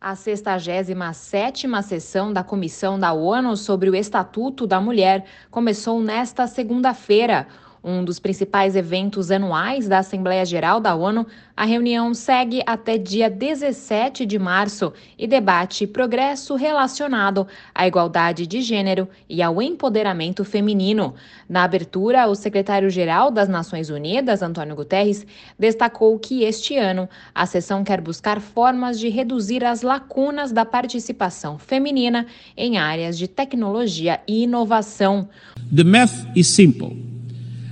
A 67ª sessão da Comissão da ONU sobre o Estatuto da Mulher começou nesta segunda-feira. Um dos principais eventos anuais da Assembleia Geral da ONU, a reunião segue até dia 17 de março e debate progresso relacionado à igualdade de gênero e ao empoderamento feminino. Na abertura, o secretário-geral das Nações Unidas, Antônio Guterres, destacou que este ano a sessão quer buscar formas de reduzir as lacunas da participação feminina em áreas de tecnologia e inovação. The math is simple.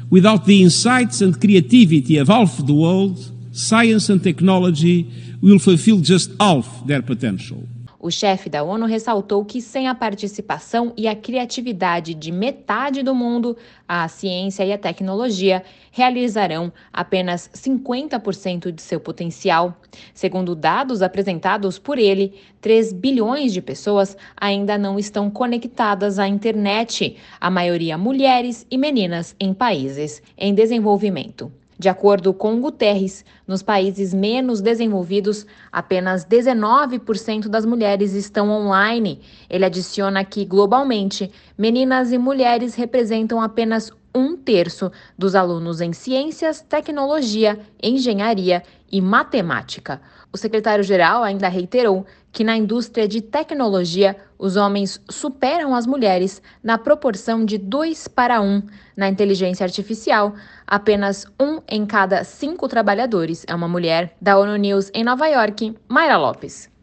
Without the insights and creativity of half the world, science and technology will fulfill just half their potential. O chefe da ONU ressaltou que, sem a participação e a criatividade de metade do mundo, a ciência e a tecnologia realizarão apenas 50% de seu potencial. Segundo dados apresentados por ele, 3 bilhões de pessoas ainda não estão conectadas à internet, a maioria mulheres e meninas em países em desenvolvimento. De acordo com Guterres, nos países menos desenvolvidos, apenas 19% das mulheres estão online. Ele adiciona que, globalmente, meninas e mulheres representam apenas um terço dos alunos em ciências, tecnologia, engenharia e matemática. O secretário-geral ainda reiterou que na indústria de tecnologia os homens superam as mulheres na proporção de 2 para 1. Na inteligência artificial, apenas um em cada cinco trabalhadores é uma mulher. Da ONU News em Nova York, Mayra Lopes.